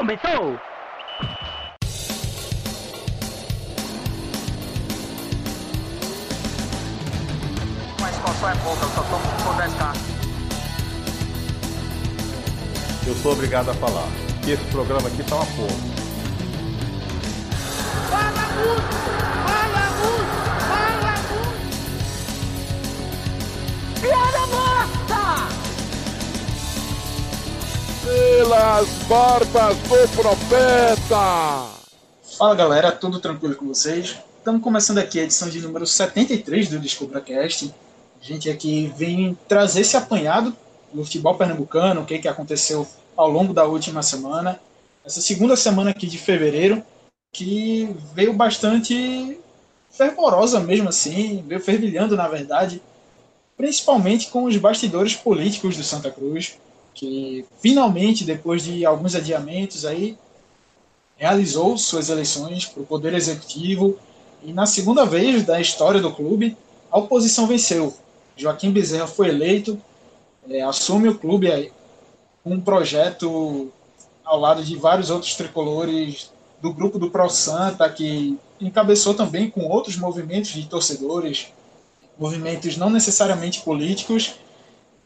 começou! Mas qual é pouca, eu só tomo se for 10k. Eu sou obrigado a falar que esse programa aqui tá uma porra. Fala muito! Fala muito! Fala muito! Piada morta! Pelas barbas do profeta! Fala galera, tudo tranquilo com vocês? Estamos começando aqui a edição de número 73 do DescubraCast. A gente aqui vem trazer esse apanhado do futebol pernambucano, o que, que aconteceu ao longo da última semana. Essa segunda semana aqui de fevereiro, que veio bastante fervorosa mesmo assim, veio fervilhando na verdade, principalmente com os bastidores políticos do Santa Cruz, que finalmente, depois de alguns adiamentos aí, realizou suas eleições para o Poder Executivo e na segunda vez da história do clube, a oposição venceu. Joaquim Bezerra foi eleito, é, assume o clube aí, um projeto ao lado de vários outros tricolores do grupo do Pro Santa, que encabeçou também com outros movimentos de torcedores, movimentos não necessariamente políticos,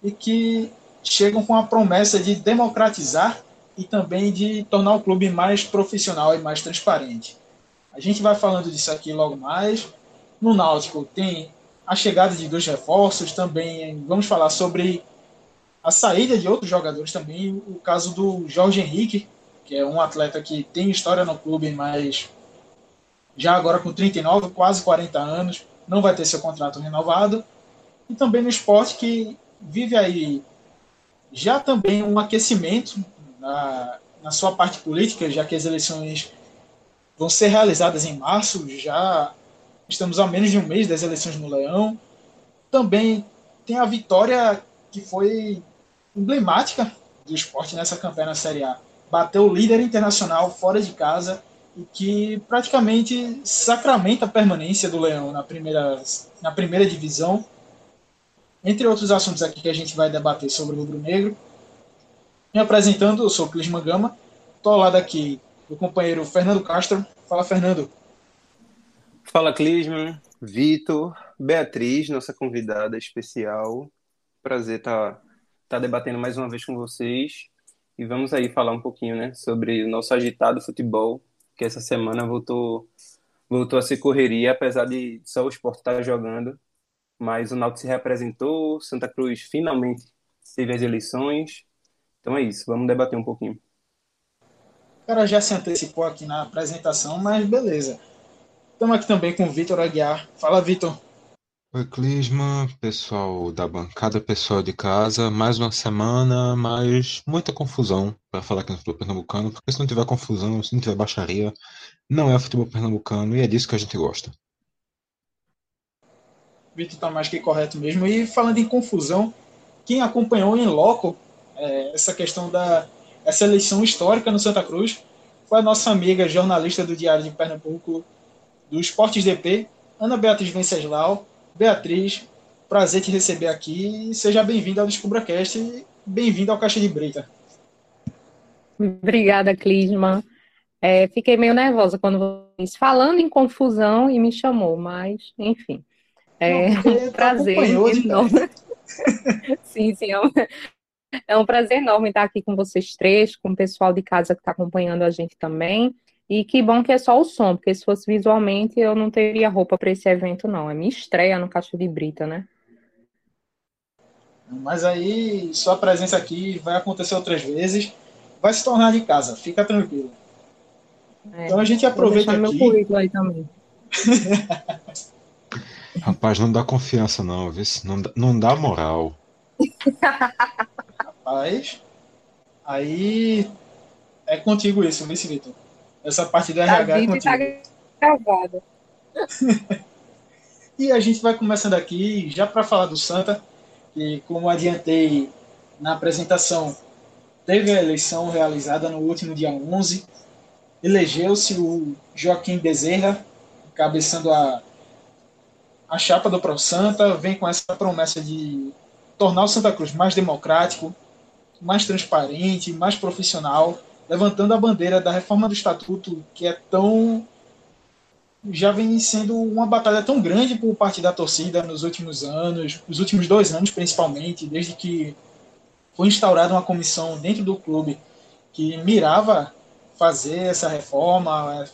e que chegam com a promessa de democratizar e também de tornar o clube mais profissional e mais transparente. A gente vai falando disso aqui logo mais. No Náutico tem a chegada de dois reforços, também vamos falar sobre a saída de outros jogadores também, o caso do Jorge Henrique, que é um atleta que tem história no clube, mas já agora com 39, quase 40 anos, não vai ter seu contrato renovado. E também no esporte que vive aí já também um aquecimento na, na sua parte política, já que as eleições vão ser realizadas em março, já estamos a menos de um mês das eleições no Leão. Também tem a vitória que foi emblemática do esporte nessa campanha na Série A. Bateu o líder internacional fora de casa e que praticamente sacramenta a permanência do Leão na primeira, na primeira divisão. Entre outros assuntos aqui que a gente vai debater sobre o Rubro Negro. Me apresentando, eu sou o Clisman Gama. Estou ao lado aqui do companheiro Fernando Castro. Fala, Fernando. Fala, Clisman, Vitor, Beatriz, nossa convidada especial. Prazer estar tá, tá debatendo mais uma vez com vocês. E vamos aí falar um pouquinho né, sobre o nosso agitado futebol, que essa semana voltou, voltou a ser correria, apesar de só o esporte estar jogando. Mas o Náutico se representou, Santa Cruz finalmente teve as eleições. Então é isso, vamos debater um pouquinho. O cara já se antecipou aqui na apresentação, mas beleza. Estamos aqui também com o Vitor Aguiar. Fala, Vitor. Oi, Clisma, pessoal da bancada, pessoal de casa. Mais uma semana, mas muita confusão para falar aqui no futebol pernambucano, porque se não tiver confusão, se não tiver baixaria, não é futebol pernambucano e é disso que a gente gosta. Vitor está mais que correto mesmo. E falando em confusão, quem acompanhou em loco é, essa questão da essa eleição histórica no Santa Cruz foi a nossa amiga jornalista do Diário de Pernambuco, do Esportes DP, Ana Beatriz Venceslau. Beatriz, prazer te receber aqui e seja bem-vinda ao DescubraCast e bem-vinda ao Caixa de Breita. Obrigada, Clisman. É, fiquei meio nervosa quando falando em confusão e me chamou, mas enfim. É um prazer enorme. sim, sim, é um, é um prazer enorme estar aqui com vocês três, com o pessoal de casa que está acompanhando a gente também. E que bom que é só o som, porque se fosse visualmente eu não teria roupa para esse evento, não. É minha estreia no Caixa de Brita, né? Mas aí, sua presença aqui vai acontecer outras vezes, vai se tornar de casa, fica tranquilo. É, então a gente aproveita aqui. meu currículo aí também. Rapaz, não dá confiança, não, viu? Não, não dá moral. Rapaz, aí é contigo isso, viu, Vitor? Essa parte do RH é contigo. Tá gravada. e a gente vai começando aqui, já para falar do Santa, que como adiantei na apresentação, teve a eleição realizada no último dia 11, elegeu-se o Joaquim Bezerra, cabeçando a, a chapa do Pro Santa, vem com essa promessa de tornar o Santa Cruz mais democrático, mais transparente, mais profissional levantando a bandeira da reforma do estatuto, que é tão já vem sendo uma batalha tão grande por parte da torcida nos últimos anos, nos últimos dois anos principalmente, desde que foi instaurada uma comissão dentro do clube que mirava fazer essa reforma,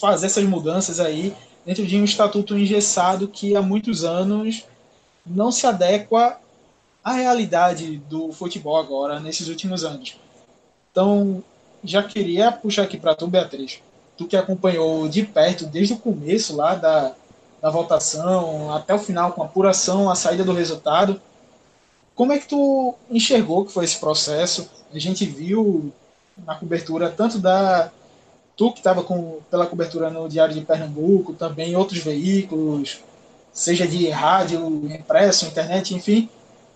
fazer essas mudanças aí dentro de um estatuto engessado que há muitos anos não se adequa à realidade do futebol agora, nesses últimos anos. Então, já queria puxar aqui para tu, Beatriz, tu que acompanhou de perto desde o começo lá da, da votação até o final, com a apuração, a saída do resultado, como é que tu enxergou que foi esse processo? A gente viu na cobertura tanto da tu que estava pela cobertura no Diário de Pernambuco, também outros veículos, seja de rádio, impresso, internet, enfim,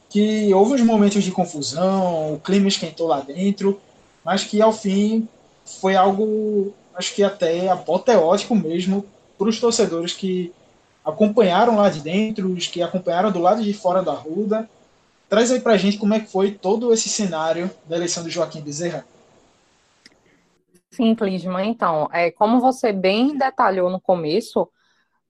que houve uns momentos de confusão, o clima esquentou lá dentro, mas que ao fim foi algo, acho que até apoteótico mesmo para os torcedores que acompanharam lá de dentro, os que acompanharam do lado de fora da Ruda. Traz aí para a gente como é que foi todo esse cenário da eleição do Joaquim Bezerra. Sim, Clisma. Então, é, como você bem detalhou no começo,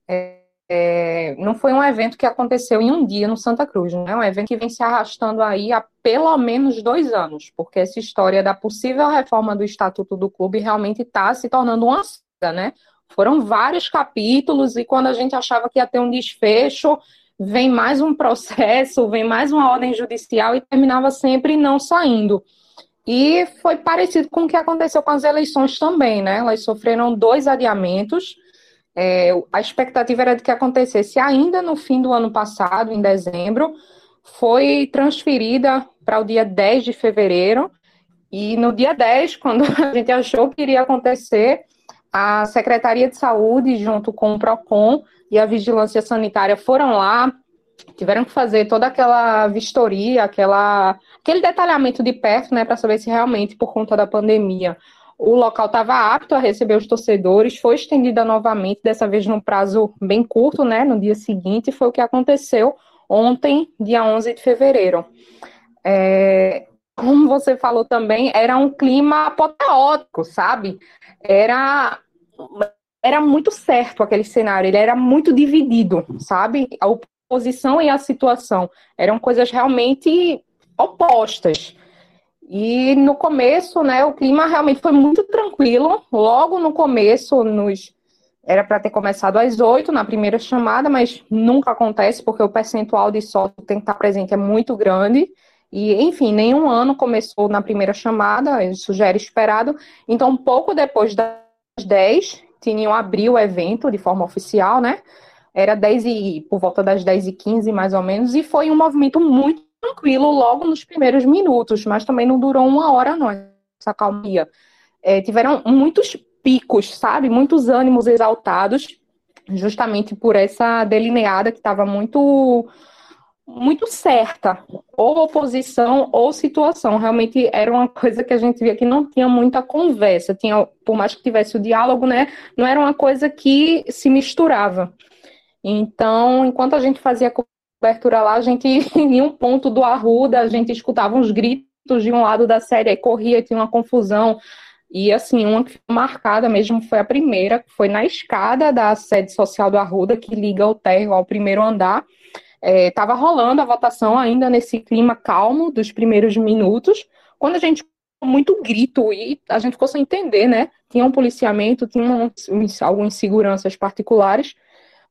é, é, não foi um evento que aconteceu em um dia no Santa Cruz, né? É um evento que vem se arrastando aí há pelo menos dois anos, porque essa história da possível reforma do Estatuto do Clube realmente está se tornando uma saga, né? Foram vários capítulos e quando a gente achava que ia ter um desfecho, vem mais um processo, vem mais uma ordem judicial e terminava sempre não saindo. E foi parecido com o que aconteceu com as eleições também, né? Elas sofreram dois adiamentos. É, a expectativa era de que acontecesse ainda no fim do ano passado, em dezembro, foi transferida para o dia 10 de fevereiro. E no dia 10, quando a gente achou que iria acontecer, a Secretaria de Saúde, junto com o PROCON e a Vigilância Sanitária, foram lá, tiveram que fazer toda aquela vistoria, aquela, aquele detalhamento de perto, né, para saber se realmente, por conta da pandemia, o local estava apto a receber os torcedores, foi estendida novamente, dessa vez num prazo bem curto, né, no dia seguinte, foi o que aconteceu ontem, dia 11 de fevereiro. É, como você falou também, era um clima apoteótico, sabe? Era era muito certo aquele cenário, ele era muito dividido, sabe? Posição e a situação. Eram coisas realmente opostas. E no começo, né, o clima realmente foi muito tranquilo. Logo no começo, nos era para ter começado às oito na primeira chamada, mas nunca acontece porque o percentual de sócio tem que estar presente é muito grande. E, enfim, nenhum ano começou na primeira chamada, isso já era esperado. Então, pouco depois das 10, tinham abrir o evento de forma oficial, né? Era 10 e por volta das 10 e 15 mais ou menos, e foi um movimento muito tranquilo logo nos primeiros minutos, mas também não durou uma hora não, essa calmia. É, tiveram muitos picos, sabe? Muitos ânimos exaltados, justamente por essa delineada que estava muito muito certa, ou oposição ou situação. Realmente era uma coisa que a gente via que não tinha muita conversa. Tinha, por mais que tivesse o diálogo, né, não era uma coisa que se misturava. Então, enquanto a gente fazia cobertura lá, a gente, em um ponto do Arruda, a gente escutava uns gritos de um lado da série, aí corria, tinha uma confusão. E, assim, uma que foi marcada mesmo foi a primeira, que foi na escada da sede social do Arruda, que liga o térreo ao primeiro andar. Estava é, rolando a votação ainda nesse clima calmo dos primeiros minutos, quando a gente muito grito e a gente ficou sem entender, né? Tinha um policiamento, tinha um, algumas seguranças particulares,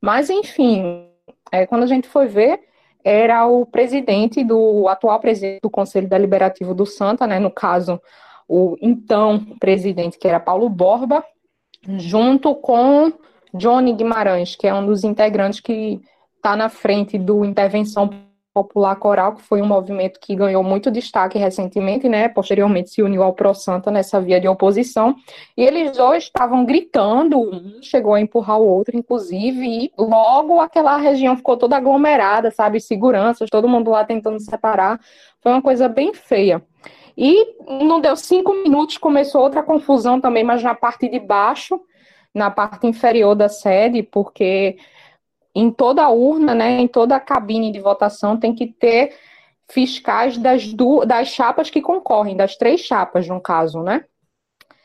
mas, enfim, é, quando a gente foi ver, era o presidente do atual presidente do Conselho Deliberativo do Santa, né, no caso, o então presidente, que era Paulo Borba, junto com Johnny Guimarães, que é um dos integrantes que está na frente do Intervenção Popular Coral, que foi um movimento que ganhou muito destaque recentemente, né? Posteriormente se uniu ao Pro Santa nessa via de oposição. E eles dois estavam gritando, um chegou a empurrar o outro, inclusive, e logo aquela região ficou toda aglomerada, sabe? Seguranças, todo mundo lá tentando separar. Foi uma coisa bem feia. E não deu cinco minutos, começou outra confusão também, mas na parte de baixo, na parte inferior da sede, porque em toda a urna, né, em toda a cabine de votação, tem que ter fiscais das, du das chapas que concorrem, das três chapas, no caso, né?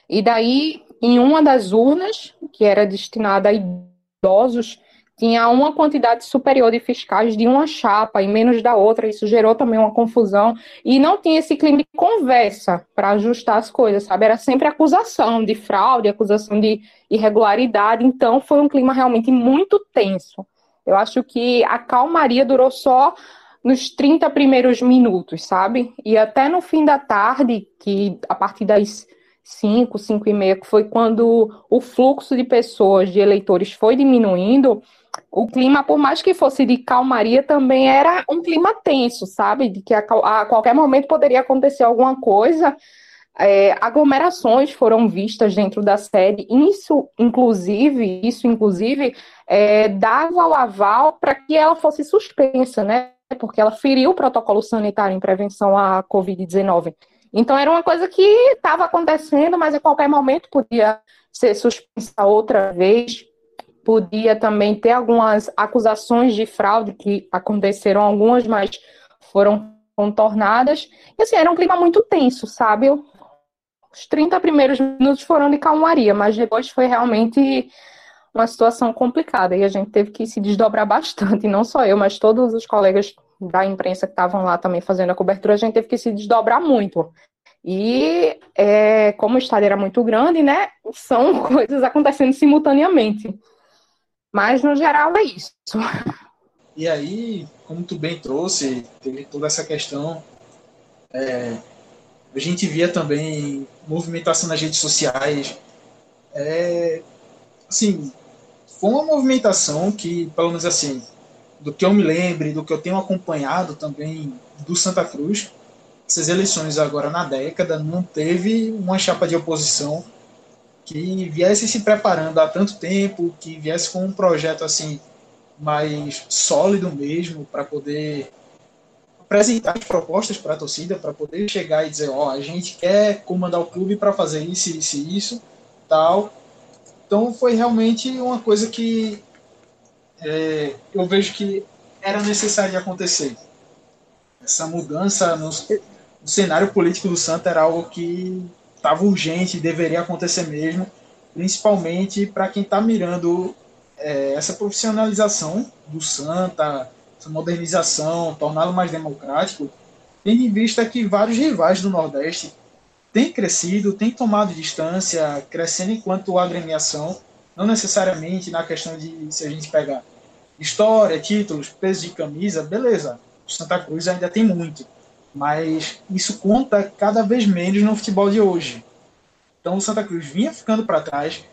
E daí, em uma das urnas, que era destinada a idosos, tinha uma quantidade superior de fiscais de uma chapa e menos da outra, isso gerou também uma confusão, e não tinha esse clima de conversa para ajustar as coisas, sabe? Era sempre acusação de fraude, acusação de irregularidade, então foi um clima realmente muito tenso. Eu acho que a calmaria durou só nos 30 primeiros minutos, sabe? E até no fim da tarde, que a partir das 5, 5 e meia, que foi quando o fluxo de pessoas, de eleitores foi diminuindo, o clima, por mais que fosse de calmaria, também era um clima tenso, sabe? De que a, a qualquer momento poderia acontecer alguma coisa. É, aglomerações foram vistas dentro da sede. Isso, inclusive, isso, inclusive, é, dava o aval para que ela fosse suspensa, né? Porque ela feriu o protocolo sanitário em prevenção à Covid-19. Então era uma coisa que estava acontecendo, mas a qualquer momento podia ser suspensa outra vez podia também ter algumas acusações de fraude que aconteceram algumas, mas foram contornadas. E assim, era um clima muito tenso, sabe? Os 30 primeiros minutos foram de calmaria, mas depois foi realmente uma situação complicada e a gente teve que se desdobrar bastante, não só eu, mas todos os colegas da imprensa que estavam lá também fazendo a cobertura, a gente teve que se desdobrar muito. E é, como o estádio era muito grande, né, são coisas acontecendo simultaneamente. Mas no geral é isso. E aí, como tu bem trouxe, teve toda essa questão. É, a gente via também movimentação nas redes sociais. É, assim, foi uma movimentação que, pelo menos assim, do que eu me lembre, do que eu tenho acompanhado também do Santa Cruz, essas eleições agora na década não teve uma chapa de oposição que viesse se preparando há tanto tempo, que viesse com um projeto assim mais sólido mesmo para poder apresentar as propostas para a torcida, para poder chegar e dizer, ó, oh, a gente quer comandar o clube para fazer isso, isso e isso, tal. Então foi realmente uma coisa que é, eu vejo que era necessário de acontecer. Essa mudança no, no cenário político do Santa era algo que estava urgente, deveria acontecer mesmo, principalmente para quem está mirando é, essa profissionalização do Santa, essa modernização, torná-lo mais democrático, tendo em vista que vários rivais do Nordeste têm crescido, têm tomado distância, crescendo enquanto agremiação, não necessariamente na questão de se a gente pegar história, títulos, peso de camisa, beleza. O Santa Cruz ainda tem muito mas isso conta cada vez menos no futebol de hoje. Então o Santa Cruz vinha ficando para trás,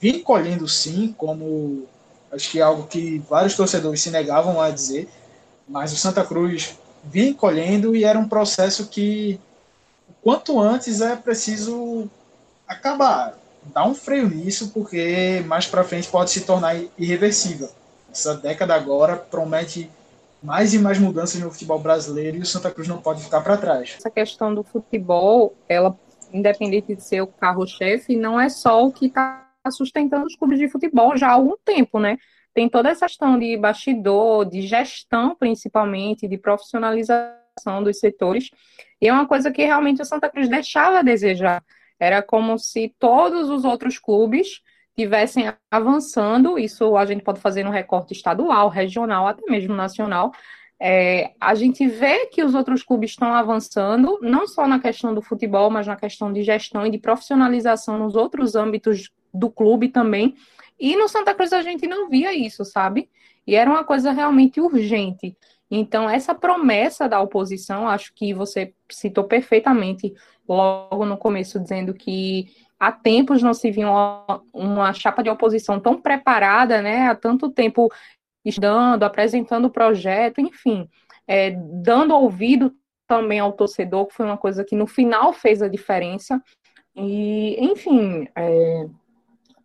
vinha encolhendo sim, como acho que é algo que vários torcedores se negavam a dizer, mas o Santa Cruz vinha encolhendo e era um processo que quanto antes é preciso acabar, dar um freio nisso, porque mais para frente pode se tornar irreversível. Essa década agora promete mais e mais mudanças no futebol brasileiro e o Santa Cruz não pode ficar para trás. Essa questão do futebol, ela, independente de ser o carro-chefe, não é só o que está sustentando os clubes de futebol já há algum tempo, né? Tem toda essa questão de bastidor, de gestão, principalmente, de profissionalização dos setores. E é uma coisa que realmente o Santa Cruz deixava a desejar. Era como se todos os outros clubes tivessem avançando, isso a gente pode fazer no recorte estadual, regional, até mesmo nacional. É, a gente vê que os outros clubes estão avançando, não só na questão do futebol, mas na questão de gestão e de profissionalização nos outros âmbitos do clube também. E no Santa Cruz a gente não via isso, sabe? E era uma coisa realmente urgente. Então, essa promessa da oposição, acho que você citou perfeitamente logo no começo, dizendo que há tempos não se viu uma, uma chapa de oposição tão preparada, né? Há tanto tempo estudando, apresentando o projeto, enfim, é, dando ouvido também ao torcedor, que foi uma coisa que no final fez a diferença. E, enfim, é,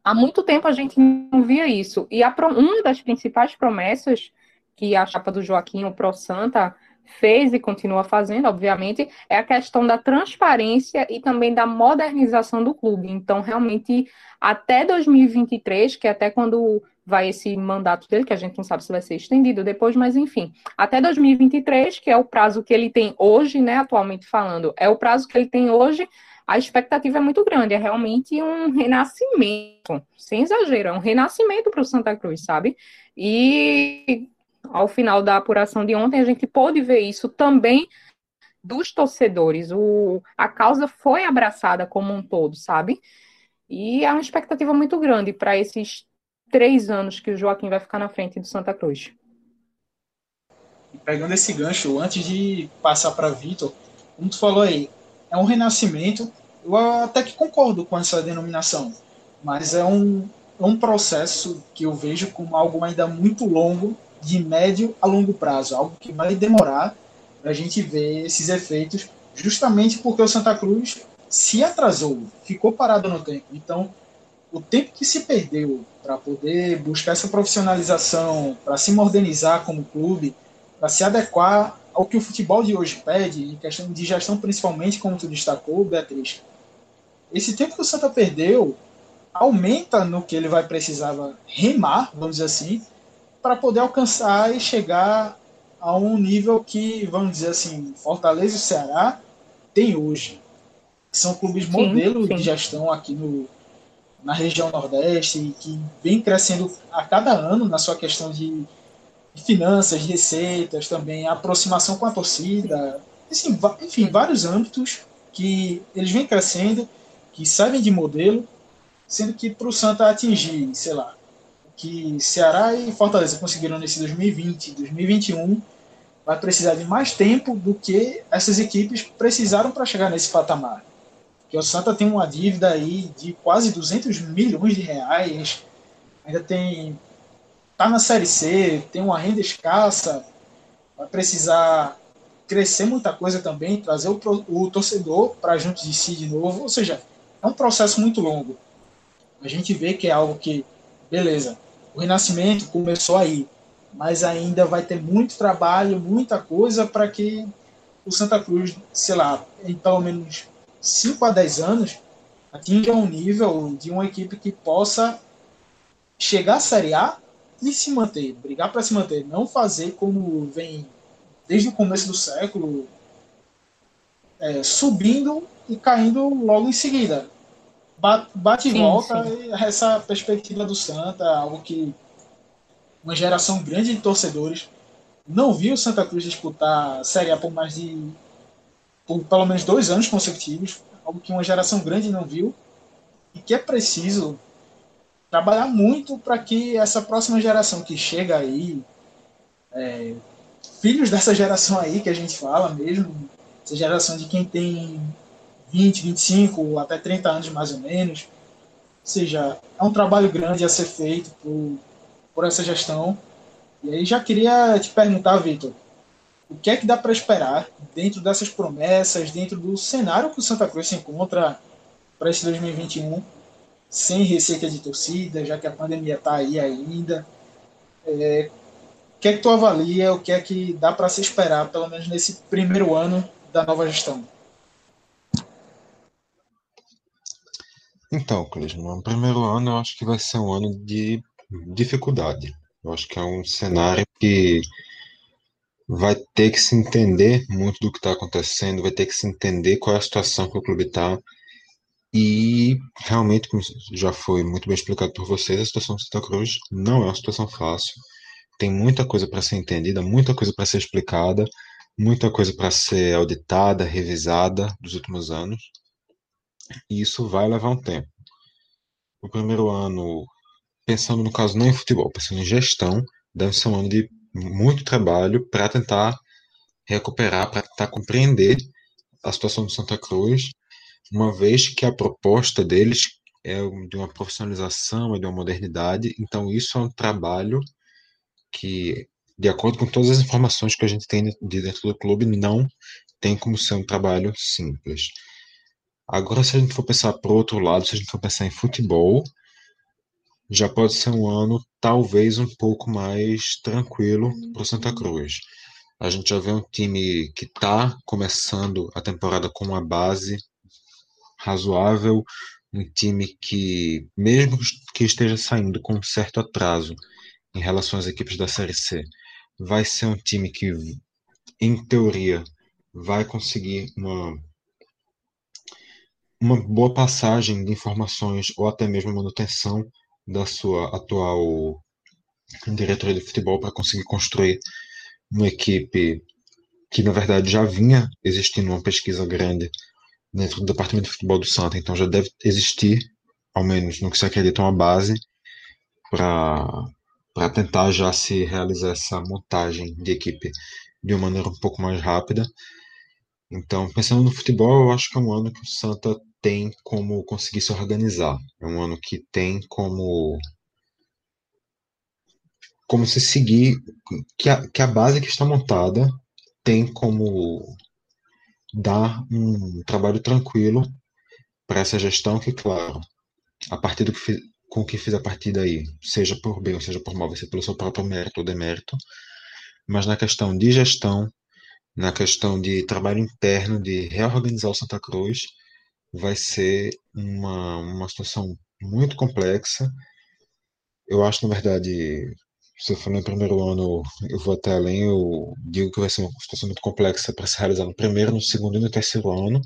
há muito tempo a gente não via isso. E a, uma das principais promessas que a chapa do Joaquim, o Pro Santa, fez e continua fazendo, obviamente, é a questão da transparência e também da modernização do clube. Então, realmente, até 2023, que é até quando vai esse mandato dele, que a gente não sabe se vai ser estendido depois, mas enfim, até 2023, que é o prazo que ele tem hoje, né, atualmente falando, é o prazo que ele tem hoje a expectativa é muito grande, é realmente um renascimento, sem exagero, é um renascimento para o Santa Cruz, sabe? E ao final da apuração de ontem, a gente pôde ver isso também dos torcedores. O, a causa foi abraçada como um todo, sabe? E há uma expectativa muito grande para esses três anos que o Joaquim vai ficar na frente do Santa Cruz. Pegando esse gancho, antes de passar para Vitor, como tu falou aí, é um renascimento. Eu até que concordo com essa denominação, mas é um, é um processo que eu vejo como algo ainda muito longo, de médio a longo prazo, algo que vai demorar para a gente ver esses efeitos, justamente porque o Santa Cruz se atrasou, ficou parado no tempo. Então, o tempo que se perdeu para poder buscar essa profissionalização, para se modernizar como clube, para se adequar ao que o futebol de hoje pede, em questão de gestão principalmente, como tu destacou, Beatriz, esse tempo que o Santa perdeu aumenta no que ele vai precisar remar, vamos dizer assim, para poder alcançar e chegar a um nível que, vamos dizer assim, Fortaleza e Ceará tem hoje. São clubes modelo de gestão aqui no, na região Nordeste e que vem crescendo a cada ano na sua questão de finanças, de receitas, também aproximação com a torcida, assim, enfim, vários âmbitos que eles vêm crescendo, que servem de modelo, sendo que para o Santa atingir, sei lá, que Ceará e Fortaleza conseguiram nesse 2020, 2021, vai precisar de mais tempo do que essas equipes precisaram para chegar nesse patamar. Que o Santa tem uma dívida aí de quase 200 milhões de reais, ainda tem tá na série C, tem uma renda escassa, vai precisar crescer muita coisa também, trazer o, o torcedor para junto de si de novo, ou seja, é um processo muito longo. A gente vê que é algo que, beleza, o renascimento começou aí, mas ainda vai ter muito trabalho, muita coisa para que o Santa Cruz, sei lá, em pelo menos 5 a 10 anos, atinja um nível de uma equipe que possa chegar à Série A e se manter, brigar para se manter, não fazer como vem desde o começo do século, é, subindo e caindo logo em seguida. Bate, sim, e volta sim. essa perspectiva do Santa, algo que uma geração grande de torcedores não viu o Santa Cruz disputar a Série A por mais de por pelo menos dois anos consecutivos, algo que uma geração grande não viu e que é preciso trabalhar muito para que essa próxima geração que chega aí, é, filhos dessa geração aí que a gente fala mesmo, essa geração de quem tem 20, 25, até 30 anos mais ou menos, ou seja, é um trabalho grande a ser feito por, por essa gestão. E aí já queria te perguntar, Vitor, o que é que dá para esperar dentro dessas promessas, dentro do cenário que o Santa Cruz se encontra para esse 2021? sem receita de torcida, já que a pandemia está aí ainda. É, o que é que tu avalia, o que é que dá para se esperar, pelo menos nesse primeiro ano da nova gestão? Então, Clisman, no primeiro ano eu acho que vai ser um ano de dificuldade. Eu acho que é um cenário que vai ter que se entender muito do que está acontecendo, vai ter que se entender qual é a situação que o clube está, e realmente, como já foi muito bem explicado por vocês, a situação de Santa Cruz não é uma situação fácil. Tem muita coisa para ser entendida, muita coisa para ser explicada, muita coisa para ser auditada, revisada dos últimos anos. E isso vai levar um tempo. O primeiro ano, pensando no caso não em futebol, pensando em gestão, deve ser um ano de muito trabalho para tentar recuperar, para tentar compreender a situação do Santa Cruz uma vez que a proposta deles é de uma profissionalização, é de uma modernidade, então isso é um trabalho que, de acordo com todas as informações que a gente tem de dentro do clube, não tem como ser um trabalho simples. Agora, se a gente for pensar para o outro lado, se a gente for pensar em futebol, já pode ser um ano talvez um pouco mais tranquilo para o Santa Cruz. A gente já vê um time que está começando a temporada com uma base razoável, um time que, mesmo que esteja saindo com um certo atraso em relação às equipes da Série C, vai ser um time que, em teoria, vai conseguir uma, uma boa passagem de informações ou até mesmo manutenção da sua atual diretoria de futebol para conseguir construir uma equipe que na verdade já vinha existindo uma pesquisa grande dentro do departamento de futebol do Santa, então já deve existir, ao menos no que se acredita, uma base para tentar já se realizar essa montagem de equipe de uma maneira um pouco mais rápida. Então, pensando no futebol, eu acho que é um ano que o Santa tem como conseguir se organizar. É um ano que tem como como se seguir que a, que a base que está montada tem como dar um trabalho tranquilo para essa gestão que, claro, a partir do que com que fiz a partir daí, seja por bem ou seja por mal, vai ser pelo seu próprio mérito ou demérito, mas na questão de gestão, na questão de trabalho interno, de reorganizar o Santa Cruz, vai ser uma, uma situação muito complexa. Eu acho, na verdade, se eu for no primeiro ano, eu vou até além, eu digo que vai ser uma situação muito complexa para se realizar no primeiro, no segundo e no terceiro ano.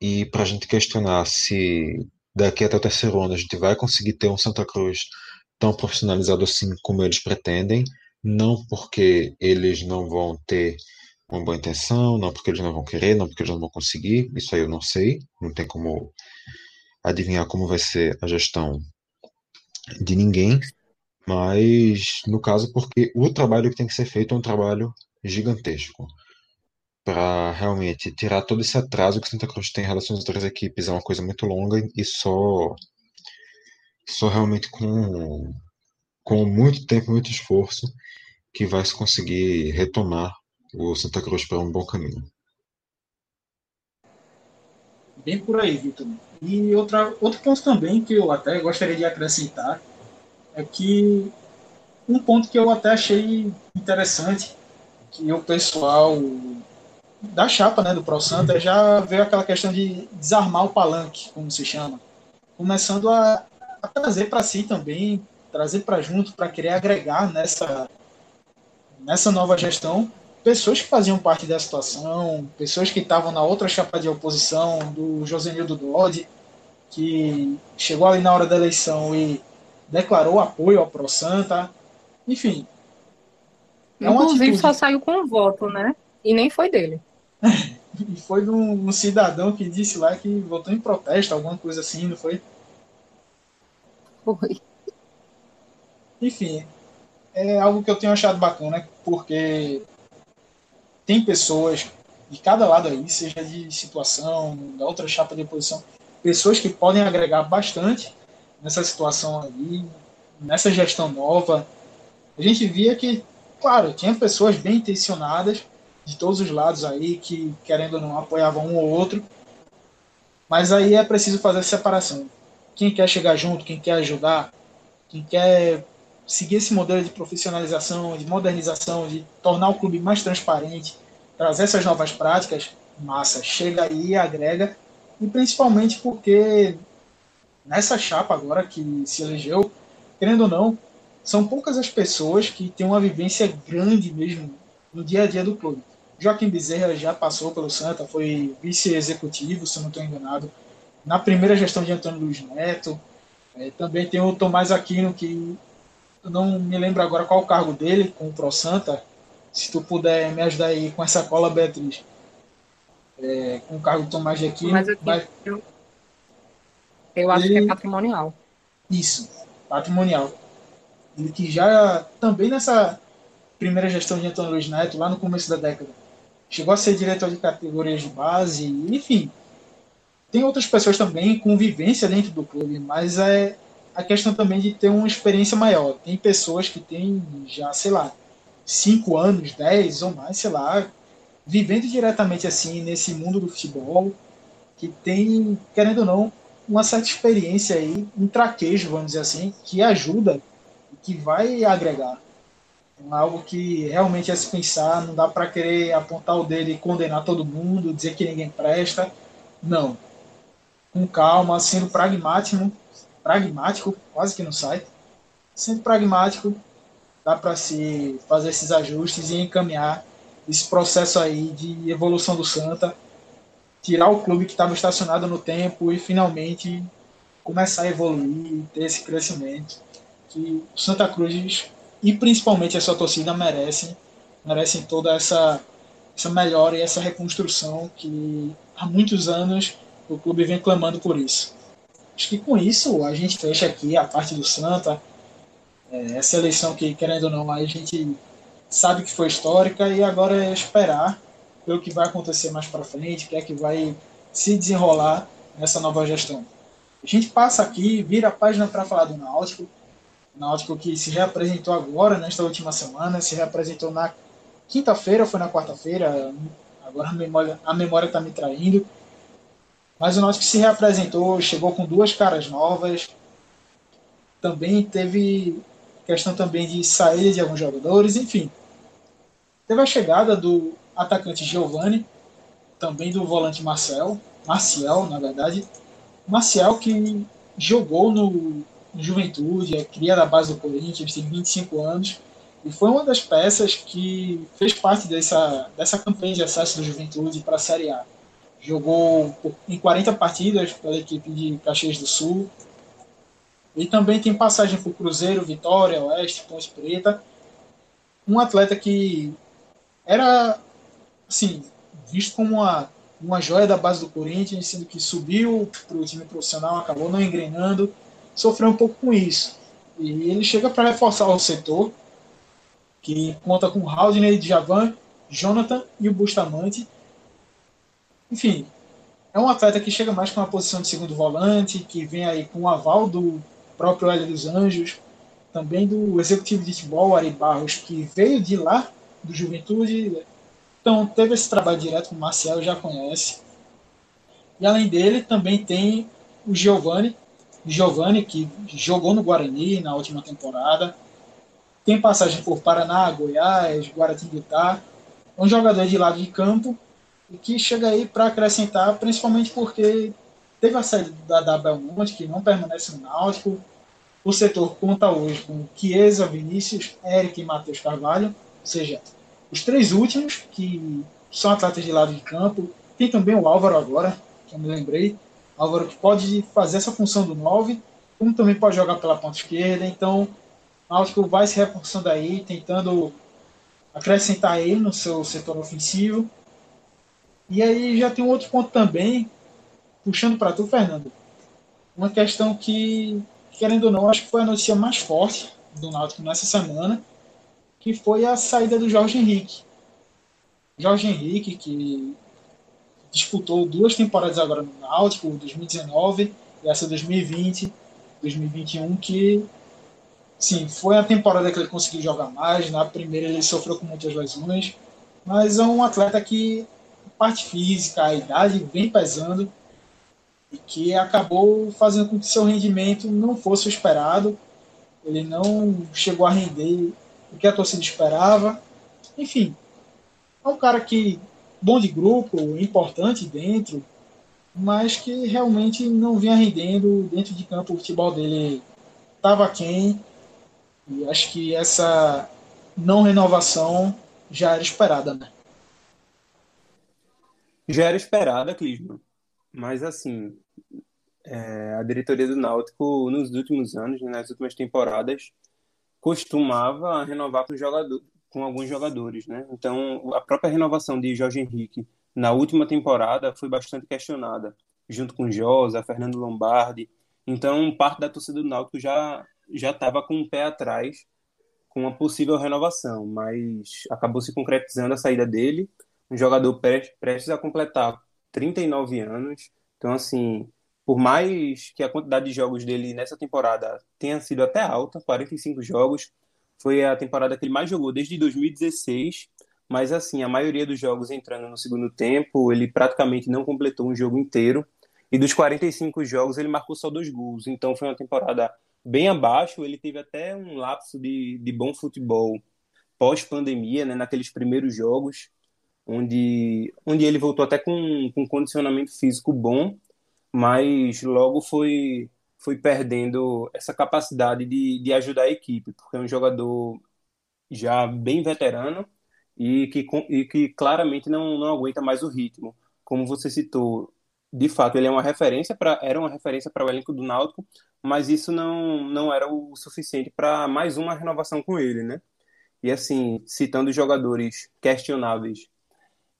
E para a gente questionar se daqui até o terceiro ano a gente vai conseguir ter um Santa Cruz tão profissionalizado assim como eles pretendem, não porque eles não vão ter uma boa intenção, não porque eles não vão querer, não porque eles não vão conseguir, isso aí eu não sei, não tem como adivinhar como vai ser a gestão de ninguém, mas no caso porque o trabalho que tem que ser feito é um trabalho gigantesco. Para realmente tirar todo esse atraso que Santa Cruz tem em relação às outras equipes é uma coisa muito longa e só só realmente com com muito tempo, muito esforço que vai se conseguir retomar o Santa Cruz para um bom caminho. Bem por aí, Vitor. E outra, outro ponto também que eu até gostaria de acrescentar é que um ponto que eu até achei interessante, que o pessoal da chapa né, do Pro Santa já veio aquela questão de desarmar o palanque, como se chama, começando a, a trazer para si também, trazer para junto, para querer agregar nessa, nessa nova gestão pessoas que faziam parte da situação, pessoas que estavam na outra chapa de oposição, do Josenildo Dodge, que chegou ali na hora da eleição e declarou apoio ao Pro Santa. Enfim. É Inclusive atitude... só saiu com um voto, né? E nem foi dele. e foi de um, um, cidadão que disse lá que votou em protesto, alguma coisa assim, não foi? Foi. Enfim, é algo que eu tenho achado bacana, porque tem pessoas de cada lado aí, seja de situação, da outra chapa de oposição, pessoas que podem agregar bastante nessa situação aí, nessa gestão nova. A gente via que, claro, tinha pessoas bem intencionadas de todos os lados aí, que querendo ou não apoiavam um ou outro, mas aí é preciso fazer a separação. Quem quer chegar junto, quem quer ajudar, quem quer seguir esse modelo de profissionalização, de modernização, de tornar o clube mais transparente, trazer essas novas práticas, massa, chega aí, agrega, e principalmente porque nessa chapa agora que se elegeu, querendo ou não, são poucas as pessoas que têm uma vivência grande mesmo no dia a dia do clube. Joaquim Bezerra já passou pelo Santa, foi vice-executivo, se não estou enganado, na primeira gestão de Antônio Luiz Neto. É, também tem o Tomás Aquino, que eu não me lembro agora qual o cargo dele com o Pro Santa. Se tu puder me ajudar aí com essa cola, Beatriz. É, com o cargo do Tomás de Aquino. Mas aqui, mas... Eu, eu acho ele... que é patrimonial. Isso, patrimonial. Ele que já também nessa primeira gestão de Antônio Luiz Neto, lá no começo da década, chegou a ser diretor de categorias de base, enfim. Tem outras pessoas também com vivência dentro do clube, mas é a questão também de ter uma experiência maior. Tem pessoas que têm já, sei lá, cinco anos, dez ou mais, sei lá, vivendo diretamente assim nesse mundo do futebol, que tem, querendo ou não, uma certa experiência aí, um traquejo, vamos dizer assim, que ajuda que vai agregar. É algo que realmente é se pensar, não dá para querer apontar o dedo e condenar todo mundo, dizer que ninguém presta. Não. Com calma, sendo pragmático, pragmático, quase que não sai. Sendo pragmático, dá para se fazer esses ajustes e encaminhar esse processo aí de evolução do Santa tirar o clube que estava estacionado no tempo e finalmente começar a evoluir, ter esse crescimento que o Santa Cruz e principalmente a sua torcida merecem, merecem toda essa essa melhora e essa reconstrução que há muitos anos o clube vem clamando por isso. Acho que com isso a gente fecha aqui a parte do Santa, é, essa eleição que, querendo ou não, a gente sabe que foi histórica e agora é esperar pelo que vai acontecer mais para frente, o que é que vai se desenrolar nessa nova gestão. A gente passa aqui, vira a página para falar do Náutico. O Náutico que se reapresentou agora, nesta última semana, se reapresentou na quinta-feira, foi na quarta-feira, agora a memória a está me traindo. Mas o Náutico se reapresentou, chegou com duas caras novas. Também teve questão também de saída de alguns jogadores, enfim. Teve a chegada do atacante Giovani, também do volante Marcel, Marcial, na verdade. Marcial que jogou no, Juventude, é cria da base do Corinthians, tem 25 anos, e foi uma das peças que fez parte dessa, dessa campanha de acesso do Juventude para a Série A. Jogou em 40 partidas pela equipe de Caxias do Sul, e também tem passagem por Cruzeiro, Vitória, Oeste, Ponte Preta. Um atleta que era, assim, visto como uma, uma joia da base do Corinthians, sendo que subiu para o time profissional, acabou não engrenando, sofreu um pouco com isso. E ele chega para reforçar o setor, que conta com Haldner, Djavan, Jonathan e o Bustamante. Enfim, é um atleta que chega mais com uma posição de segundo volante, que vem aí com o aval do próprio Hélio dos Anjos, também do executivo de futebol, Ari Barros, que veio de lá, do Juventude. Então, teve esse trabalho direto com o Marcial, já conhece. E além dele, também tem o Giovani, Giovani, que jogou no Guarani na última temporada. Tem passagem por Paraná, Goiás, Guaratinguetá. É um jogador de lado de campo e que chega aí para acrescentar, principalmente porque Teve a saída da, da Belmonte, que não permanece no Náutico. O setor conta hoje com Chiesa, Vinícius, Eric e Matheus Carvalho, ou seja, os três últimos, que são atletas de lado de campo. Tem também o Álvaro agora, que eu me lembrei. Álvaro que pode fazer essa função do 9, como também pode jogar pela ponta esquerda. Então, o Náutico vai se reforçando aí, tentando acrescentar ele no seu setor ofensivo. E aí já tem um outro ponto também, puxando para tu, Fernando, uma questão que, querendo ou não, acho que foi a notícia mais forte do Náutico nessa semana, que foi a saída do Jorge Henrique. Jorge Henrique, que disputou duas temporadas agora no Náutico, 2019 e essa 2020, 2021, que sim, foi a temporada que ele conseguiu jogar mais. Na primeira ele sofreu com muitas lesões, mas é um atleta que parte física, a idade vem pesando e que acabou fazendo com que seu rendimento não fosse o esperado. Ele não chegou a render o que a torcida esperava. Enfim, é um cara que bom de grupo, importante dentro, mas que realmente não vinha rendendo dentro de campo. O futebol dele estava quem. E acho que essa não renovação já era esperada, né? Já era esperada, Clisman. Mas, assim, é, a diretoria do Náutico, nos últimos anos, né, nas últimas temporadas, costumava renovar com, jogador, com alguns jogadores, né? Então, a própria renovação de Jorge Henrique na última temporada foi bastante questionada, junto com Josa, Fernando Lombardi. Então, parte da torcida do Náutico já já estava com o um pé atrás com uma possível renovação, mas acabou se concretizando a saída dele, um jogador prestes a completar 39 anos. Então, assim, por mais que a quantidade de jogos dele nessa temporada tenha sido até alta, 45 jogos, foi a temporada que ele mais jogou desde 2016. Mas, assim, a maioria dos jogos entrando no segundo tempo, ele praticamente não completou um jogo inteiro. E dos 45 jogos, ele marcou só dois gols. Então, foi uma temporada bem abaixo. Ele teve até um lapso de, de bom futebol pós-pandemia, né, naqueles primeiros jogos onde, onde ele voltou até com, com condicionamento físico bom, mas logo foi, foi perdendo essa capacidade de, de ajudar a equipe, porque é um jogador já bem veterano e que, e que claramente não, não aguenta mais o ritmo. como você citou, de fato ele é uma referência para era uma referência para o elenco do Náutico, mas isso não não era o suficiente para mais uma renovação com ele, né? E assim, citando jogadores questionáveis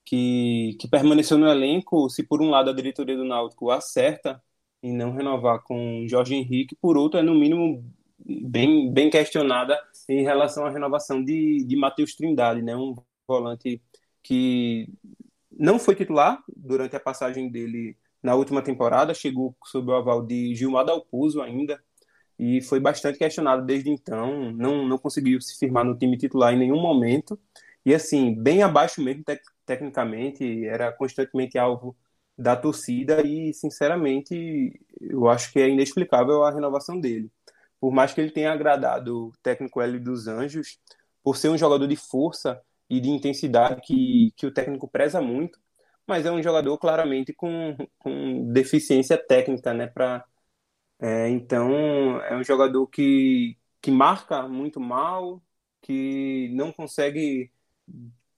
que, que permaneceu no elenco, se por um lado a diretoria do Náutico acerta em não renovar com Jorge Henrique, por outro é no mínimo bem, bem questionada em relação à renovação de, de Matheus Trindade, né? um volante que não foi titular durante a passagem dele na última temporada, chegou sob o aval de Gilmar Dalpuso ainda, e foi bastante questionado desde então, não, não conseguiu se firmar no time titular em nenhum momento, e assim, bem abaixo mesmo tecnicamente, era constantemente alvo da torcida e, sinceramente, eu acho que é inexplicável a renovação dele. Por mais que ele tenha agradado o técnico Hélio dos Anjos, por ser um jogador de força e de intensidade que, que o técnico preza muito, mas é um jogador claramente com, com deficiência técnica, né? Pra, é, então, é um jogador que, que marca muito mal, que não consegue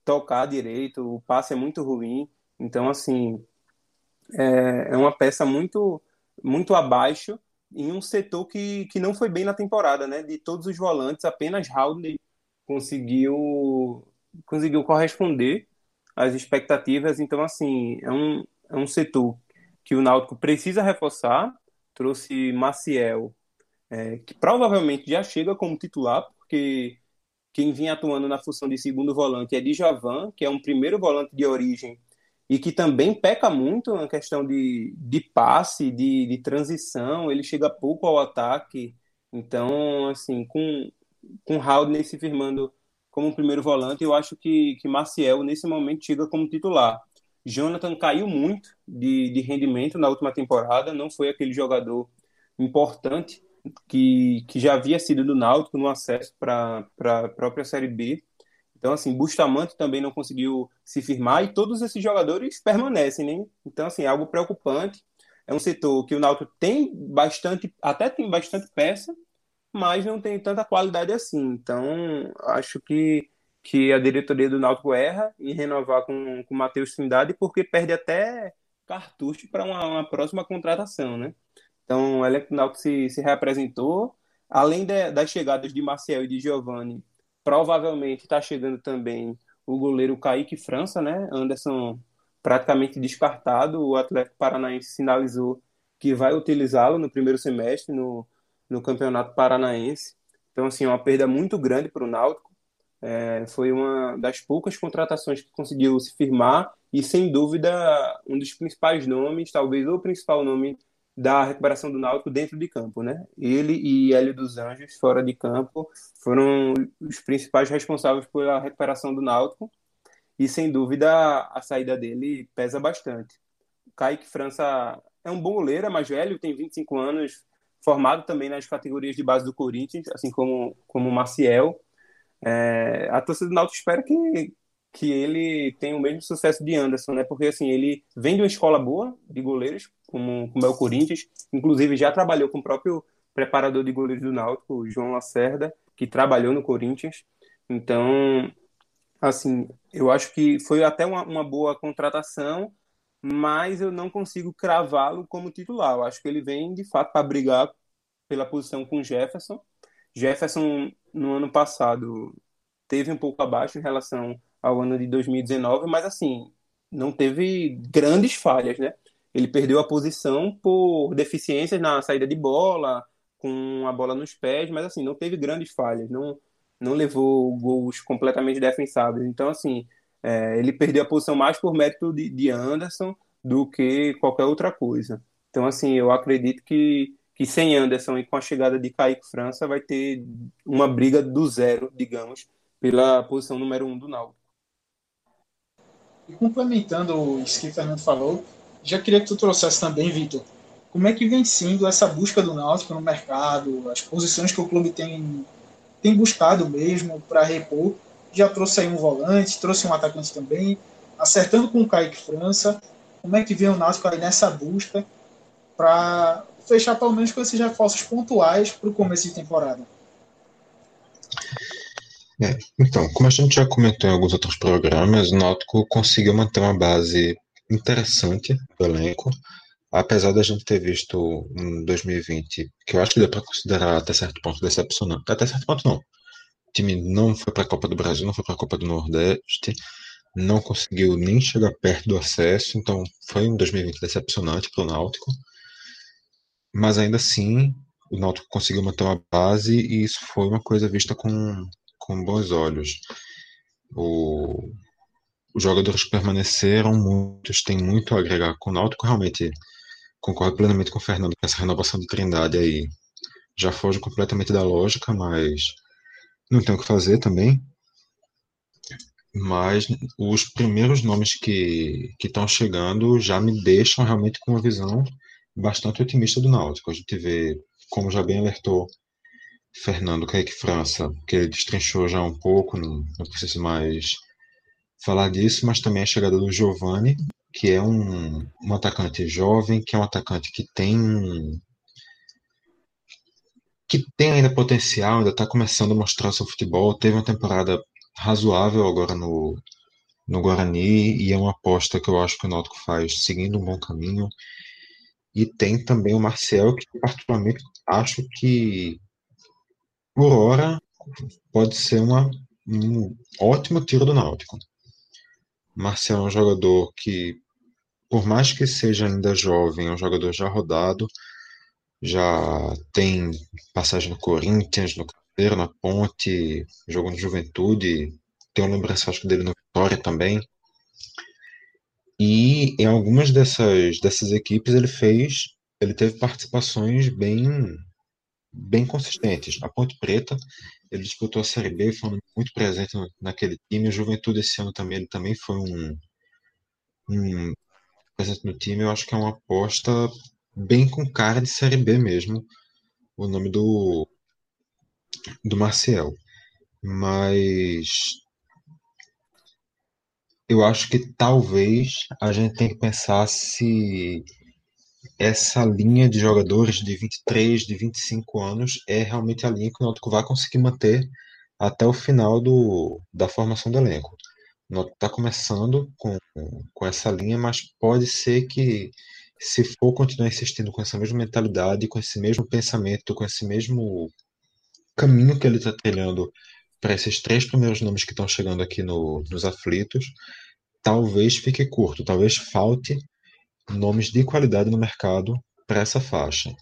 tocar direito, o passe é muito ruim. Então, assim, é, é uma peça muito, muito abaixo em um setor que, que não foi bem na temporada, né? De todos os volantes, apenas Howley conseguiu, conseguiu corresponder às expectativas. Então, assim, é um, é um setor que o Náutico precisa reforçar. Trouxe Maciel, é, que provavelmente já chega como titular, porque quem vinha atuando na função de segundo volante é Djavan, que é um primeiro volante de origem e que também peca muito na questão de, de passe, de, de transição, ele chega pouco ao ataque. Então, assim, com, com Haldner se firmando como primeiro volante, eu acho que, que Maciel, nesse momento, chega como titular. Jonathan caiu muito de, de rendimento na última temporada, não foi aquele jogador importante que, que já havia sido do Náutico no acesso para a própria Série B. Então, assim, Bustamante também não conseguiu se firmar e todos esses jogadores permanecem, né? Então, assim, é algo preocupante. É um setor que o Náutico tem bastante, até tem bastante peça, mas não tem tanta qualidade assim. Então, acho que, que a diretoria do Náutico erra em renovar com o Matheus Trindade, porque perde até cartucho para uma, uma, próxima contratação, né? Então, o elenco Náutico se, se reapresentou. Além de, das chegadas de Marcel e de Giovanni, Provavelmente está chegando também o goleiro Kaique França, né? Anderson praticamente descartado. O Atlético Paranaense sinalizou que vai utilizá-lo no primeiro semestre no, no Campeonato Paranaense. Então, assim, é uma perda muito grande para o Náutico. É, foi uma das poucas contratações que conseguiu se firmar e, sem dúvida, um dos principais nomes, talvez o principal nome da recuperação do Náutico dentro de campo, né? Ele e Hélio dos Anjos, fora de campo, foram os principais responsáveis pela recuperação do Náutico e, sem dúvida, a saída dele pesa bastante. Kaique França é um bom goleiro, é mais velho, tem 25 anos, formado também nas categorias de base do Corinthians, assim como, como o Maciel. É, a torcida do Náutico espera que, que ele tenha o mesmo sucesso de Anderson, né? Porque assim, ele vem de uma escola boa de goleiros, como, como é o Corinthians, inclusive já trabalhou com o próprio preparador de goleiros do Náutico, João Lacerda, que trabalhou no Corinthians. Então, assim, eu acho que foi até uma, uma boa contratação, mas eu não consigo cravá-lo como titular. Eu acho que ele vem de fato para brigar pela posição com Jefferson. Jefferson no ano passado teve um pouco abaixo em relação ao ano de 2019, mas assim, não teve grandes falhas, né? Ele perdeu a posição por deficiências na saída de bola, com a bola nos pés, mas assim, não teve grandes falhas, não, não levou gols completamente defensáveis. Então, assim, é, ele perdeu a posição mais por mérito de, de Anderson do que qualquer outra coisa. Então, assim, eu acredito que, que sem Anderson e com a chegada de Kaique França vai ter uma briga do zero, digamos, pela posição número um do Náutico. E complementando isso que o Fernando falou, já queria que tu trouxesse também, Vitor, como é que vem sendo essa busca do Náutico no mercado, as posições que o clube tem, tem buscado mesmo para repor. Já trouxe aí um volante, trouxe um atacante também, acertando com o Kaique França. Como é que vem o Náutico aí nessa busca para fechar pelo menos com esses reforços pontuais para o começo de temporada? É, então, como a gente já comentou em alguns outros programas, o Náutico conseguiu manter uma base interessante do elenco, apesar da gente ter visto um 2020 que eu acho que dá para considerar até certo ponto decepcionante. Até certo ponto não. O time não foi para a Copa do Brasil, não foi para a Copa do Nordeste, não conseguiu nem chegar perto do acesso, então foi um 2020 decepcionante para o Náutico. Mas ainda assim, o Náutico conseguiu manter uma base e isso foi uma coisa vista com, com bons olhos. O, os jogadores que permaneceram, muitos têm muito a agregar com o Náutico, realmente concordo plenamente com o Fernando que essa renovação de Trindade aí já foge completamente da lógica, mas não tem o que fazer também. Mas os primeiros nomes que estão chegando já me deixam realmente com uma visão bastante otimista do Náutico. A gente vê, como já bem alertou Fernando Kaique França, que ele destrinchou já um pouco, não, não preciso mais falar disso, mas também a chegada do Giovani, que é um, um atacante jovem, que é um atacante que tem que tem ainda potencial, ainda está começando a mostrar seu futebol, teve uma temporada razoável agora no, no Guarani e é uma aposta que eu acho que o Náutico faz seguindo um bom caminho. E tem também o Marcel, que particularmente acho que por hora pode ser uma, um ótimo tiro do Náutico. Marcel é um jogador que, por mais que seja ainda jovem, é um jogador já rodado, já tem passagem no Corinthians, no Cruzeiro, na Ponte, jogou no Juventude, tem uma lembrança acho dele no Vitória também. E em algumas dessas, dessas equipes ele fez, ele teve participações bem bem consistentes. A Ponte Preta, ele disputou a Série B, foi muito presente naquele time. O Juventude esse ano também, ele também foi um, um presente no time. Eu acho que é uma aposta bem com cara de Série B mesmo, o nome do, do Marcel. Mas eu acho que talvez a gente tenha que pensar se essa linha de jogadores de 23, de 25 anos é realmente a linha que o Náutico vai conseguir manter até o final do, da formação do elenco. O Náutico está começando com, com essa linha, mas pode ser que se for continuar insistindo com essa mesma mentalidade, com esse mesmo pensamento, com esse mesmo caminho que ele está trilhando para esses três primeiros nomes que estão chegando aqui no, nos aflitos, talvez fique curto, talvez falte nomes de qualidade no mercado para essa faixa.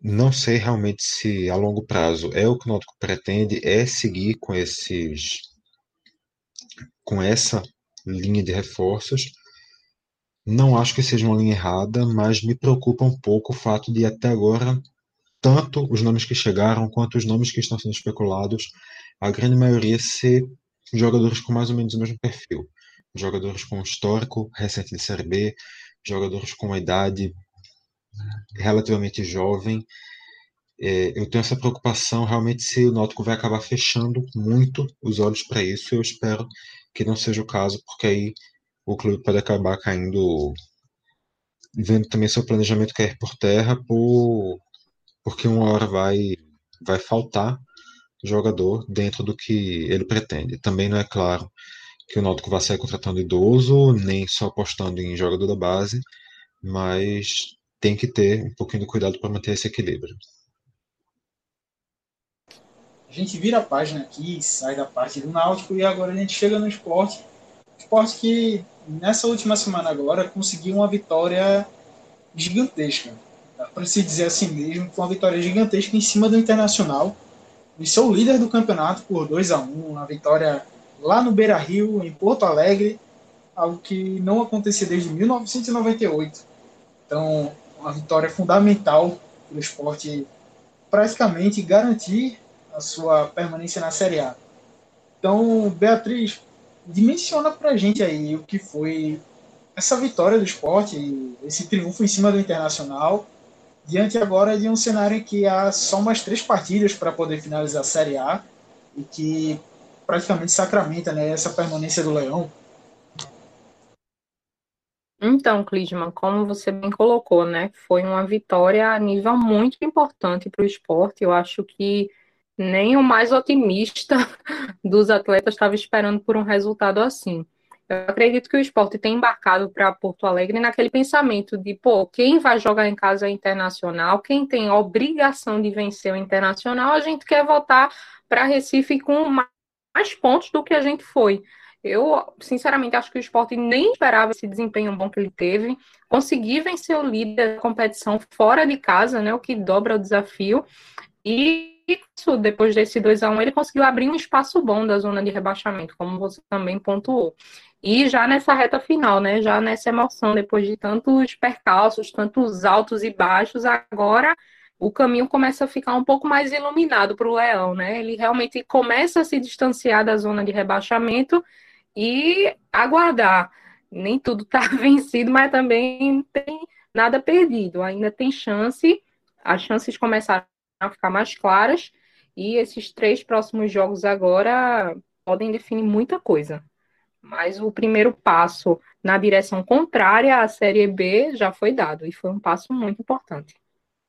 Não sei realmente se a longo prazo é o que o Náutico pretende, é seguir com esses com essa linha de reforços, não acho que seja uma linha errada, mas me preocupa um pouco o fato de até agora, tanto os nomes que chegaram quanto os nomes que estão sendo especulados, a grande maioria ser jogadores com mais ou menos o mesmo perfil. Jogadores com histórico recente de Série B, jogadores com uma idade relativamente jovem. É, eu tenho essa preocupação realmente se o Náutico vai acabar fechando muito os olhos para isso. Eu espero que não seja o caso, porque aí o clube pode acabar caindo, vendo também seu planejamento cair por terra, por, porque uma hora vai, vai faltar jogador dentro do que ele pretende. Também não é claro que o Náutico vai sair contratando idoso, nem só apostando em jogador da base, mas tem que ter um pouquinho de cuidado para manter esse equilíbrio. A gente vira a página aqui, sai da parte do Náutico e agora a gente chega no esporte. Esporte que nessa última semana agora conseguiu uma vitória gigantesca. Para se dizer assim mesmo, foi uma vitória gigantesca em cima do Internacional. Venceu o líder do campeonato por 2 a 1 uma vitória lá no Beira Rio, em Porto Alegre, algo que não acontecia desde 1998. Então, uma vitória fundamental para o esporte praticamente garantir a sua permanência na Série A. Então, Beatriz, dimensiona para a gente aí o que foi essa vitória do esporte, esse triunfo em cima do Internacional, diante agora de um cenário em que há só mais três partidas para poder finalizar a Série A e que praticamente sacramenta né, essa permanência do Leão. Então, Clisman, como você bem colocou, né, foi uma vitória a nível muito importante para o esporte. Eu acho que nem o mais otimista dos atletas estava esperando por um resultado assim. Eu acredito que o esporte tem embarcado para Porto Alegre naquele pensamento de, pô, quem vai jogar em casa é internacional, quem tem obrigação de vencer o internacional, a gente quer voltar para Recife com mais pontos do que a gente foi. Eu, sinceramente, acho que o esporte nem esperava esse desempenho bom que ele teve. Conseguir vencer o líder da competição fora de casa, né? O que dobra o desafio. E isso, depois desse 2 a 1 ele conseguiu abrir um espaço bom da zona de rebaixamento, como você também pontuou. E já nessa reta final, né? Já nessa emoção, depois de tantos percalços, tantos altos e baixos, agora o caminho começa a ficar um pouco mais iluminado para o Leão, né? Ele realmente começa a se distanciar da zona de rebaixamento e aguardar. Nem tudo está vencido, mas também tem nada perdido. Ainda tem chance, as chances começaram a ficar mais claras, e esses três próximos jogos agora podem definir muita coisa. Mas o primeiro passo na direção contrária à Série B já foi dado, e foi um passo muito importante.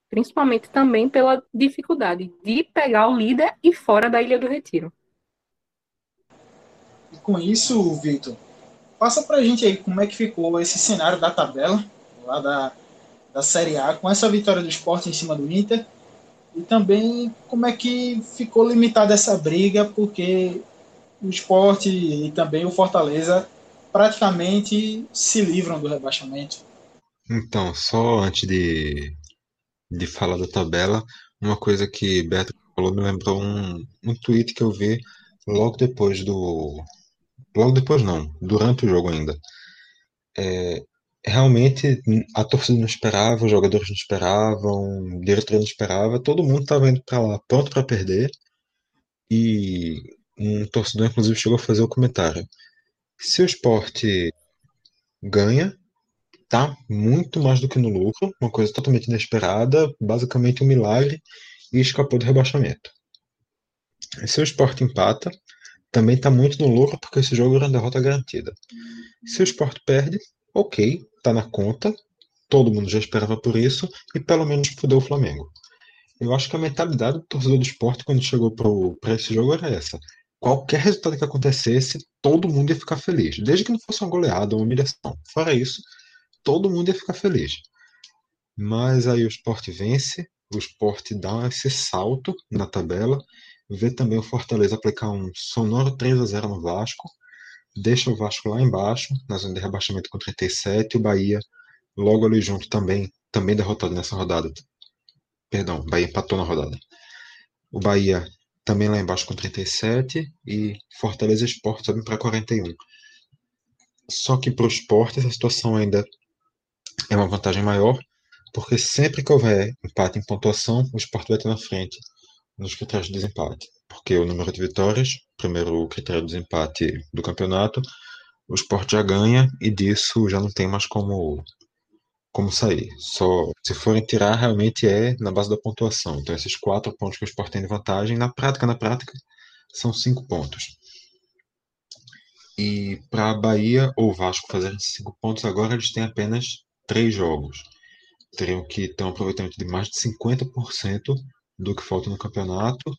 Principalmente também pela dificuldade de pegar o líder e fora da Ilha do Retiro. E com isso, Vitor, passa para a gente aí como é que ficou esse cenário da tabela, lá da, da Série A, com essa vitória do esporte em cima do Inter, e também como é que ficou limitada essa briga, porque o esporte e também o Fortaleza praticamente se livram do rebaixamento. Então, só antes de, de falar da tabela, uma coisa que Beto falou me lembrou um, um tweet que eu vi logo depois do, Logo depois não, durante o jogo ainda. É, realmente a torcida não esperava, os jogadores não esperavam, o diretor não esperava, todo mundo estava indo para lá pronto para perder. E um torcedor, inclusive, chegou a fazer o comentário: se o esporte ganha, tá muito mais do que no lucro, uma coisa totalmente inesperada, basicamente um milagre, e escapou do rebaixamento. Se o esporte empata, também está muito no lucro porque esse jogo era uma derrota garantida. Se o Sport perde, ok, está na conta, todo mundo já esperava por isso e pelo menos fudeu o Flamengo. Eu acho que a mentalidade do torcedor do esporte quando chegou para esse jogo era essa. Qualquer resultado que acontecesse, todo mundo ia ficar feliz. Desde que não fosse uma goleada ou uma humilhação. Fora isso, todo mundo ia ficar feliz. Mas aí o esporte vence, o esporte dá esse salto na tabela Vê também o Fortaleza aplicar um sonoro 3 a 0 no Vasco. Deixa o Vasco lá embaixo, na zona de rebaixamento com 37. E o Bahia, logo ali junto também, também derrotado nessa rodada. Perdão, o Bahia empatou na rodada. O Bahia também lá embaixo com 37. E Fortaleza Esporte sobe para 41. Só que para o esporte essa situação ainda é uma vantagem maior, porque sempre que houver empate em pontuação, o esporte vai ter na frente nos critérios de desempate, porque o número de vitórias, primeiro critério de desempate do campeonato, o esporte já ganha e disso já não tem mais como como sair. Só se forem tirar, realmente é na base da pontuação. Então, esses quatro pontos que o esporte tem de vantagem, na prática, na prática, são cinco pontos. E para a Bahia ou Vasco fazerem cinco pontos agora, eles têm apenas três jogos. Teriam que ter um aproveitamento de mais de 50% do que falta no campeonato.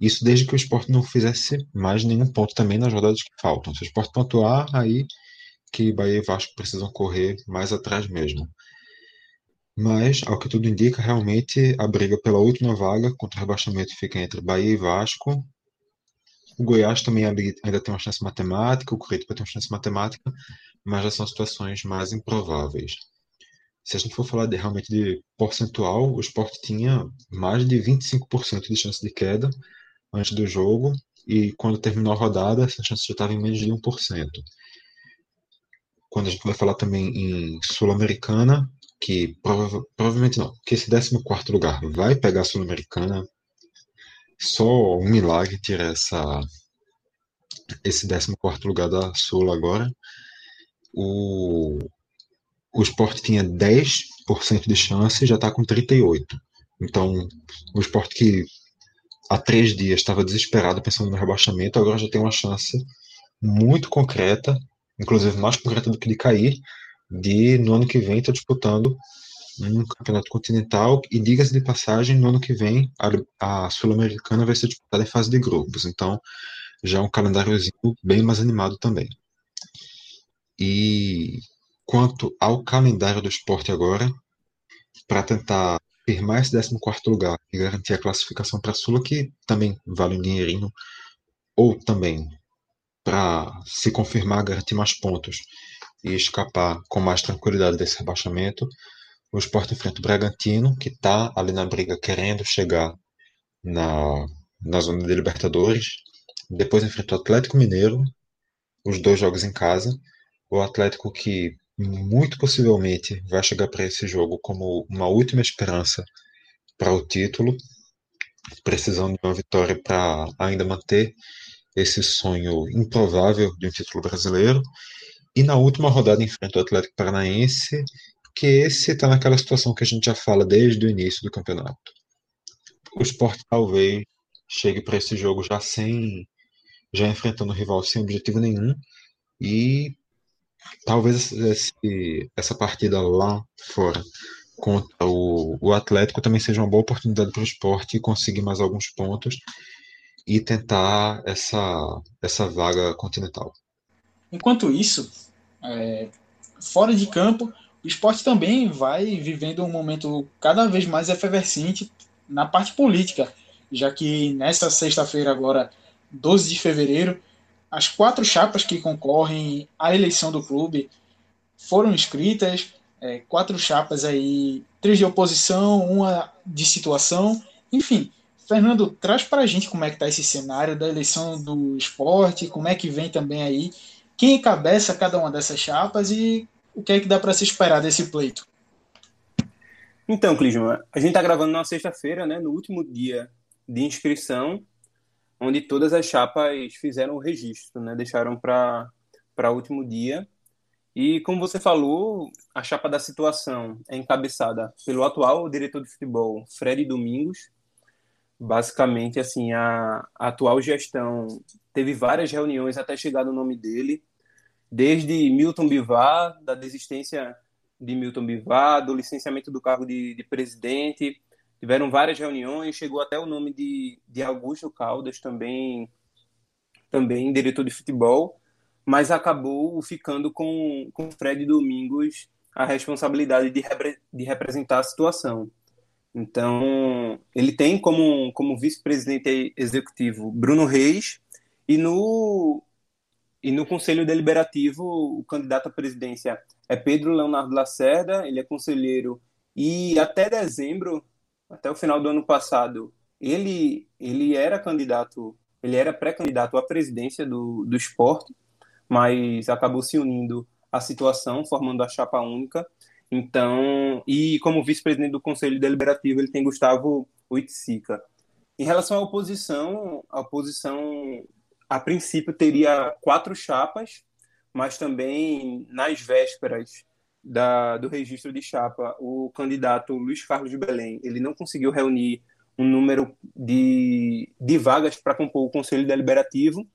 Isso desde que o esporte não fizesse mais nenhum ponto também nas rodadas que faltam. Se o esporte pontuar, aí que Bahia e Vasco precisam correr mais atrás mesmo. Mas, ao que tudo indica, realmente a briga pela última vaga contra o rebaixamento fica entre Bahia e Vasco. O Goiás também ainda tem uma chance matemática, o Curitiba tem uma chance matemática, mas já são situações mais improváveis se a gente for falar de, realmente de percentual, o esporte tinha mais de 25% de chance de queda antes do jogo, e quando terminou a rodada, essa chance já estava em menos de 1%. Quando a gente vai falar também em Sul-Americana, que prova provavelmente não, que esse 14 lugar vai pegar a Sul-Americana, só um milagre tira essa, esse 14 lugar da Sul agora. O, o esporte tinha 10% de chance já está com 38%. Então, o esporte que há três dias estava desesperado pensando no rebaixamento, agora já tem uma chance muito concreta, inclusive mais concreta do que de cair, de no ano que vem estar tá disputando um campeonato continental e diga-se de passagem, no ano que vem a, a Sul-Americana vai ser disputada em fase de grupos, então já é um calendáriozinho bem mais animado também. E quanto ao calendário do esporte agora, para tentar firmar esse 14 lugar e garantir a classificação para a Sula, que também vale um dinheirinho, ou também para se confirmar, garantir mais pontos e escapar com mais tranquilidade desse rebaixamento, o Sport enfrenta o Bragantino, que está ali na briga querendo chegar na, na zona de Libertadores. Depois enfrenta o Atlético Mineiro, os dois jogos em casa. O Atlético que muito possivelmente vai chegar para esse jogo como uma última esperança para o título, precisando de uma vitória para ainda manter esse sonho improvável de um título brasileiro. E na última rodada enfrenta o Atlético Paranaense, que esse está naquela situação que a gente já fala desde o início do campeonato. O Sport talvez chegue para esse jogo já sem já enfrentando o rival sem objetivo nenhum e talvez esse, essa partida lá fora contra o, o Atlético também seja uma boa oportunidade para o esporte conseguir mais alguns pontos e tentar essa, essa vaga continental. Enquanto isso, é, fora de campo, o esporte também vai vivendo um momento cada vez mais efervescente na parte política, já que nessa sexta-feira, agora, 12 de fevereiro, as quatro chapas que concorrem à eleição do clube foram inscritas, é, quatro chapas aí, três de oposição, uma de situação, enfim. Fernando, traz para a gente como é que está esse cenário da eleição do esporte, como é que vem também aí, quem encabeça cada uma dessas chapas e o que é que dá para se esperar desse pleito. Então, Clisman, a gente está gravando na sexta-feira, né, no último dia de inscrição onde todas as chapas fizeram o registro, né? Deixaram para o último dia. E como você falou, a chapa da situação é encabeçada pelo atual diretor de futebol, Fred Domingos. Basicamente, assim, a, a atual gestão teve várias reuniões até chegar no nome dele, desde Milton Bivar, da desistência de Milton Bivar, do licenciamento do cargo de, de presidente, tiveram várias reuniões, chegou até o nome de, de Augusto Caldas, também, também diretor de futebol, mas acabou ficando com, com Fred Domingos a responsabilidade de, repre, de representar a situação. Então, ele tem como, como vice-presidente executivo Bruno Reis e no, e no Conselho Deliberativo o candidato à presidência é Pedro Leonardo Lacerda, ele é conselheiro e até dezembro até o final do ano passado, ele, ele era candidato, ele era pré-candidato à presidência do, do esporte, mas acabou se unindo à situação, formando a chapa única. Então, e como vice-presidente do Conselho Deliberativo, ele tem Gustavo Oiticica. Em relação à oposição, a oposição, a princípio, teria quatro chapas, mas também nas vésperas da, do registro de chapa, o candidato Luiz Carlos de Belém, ele não conseguiu reunir um número de, de vagas para compor o Conselho Deliberativo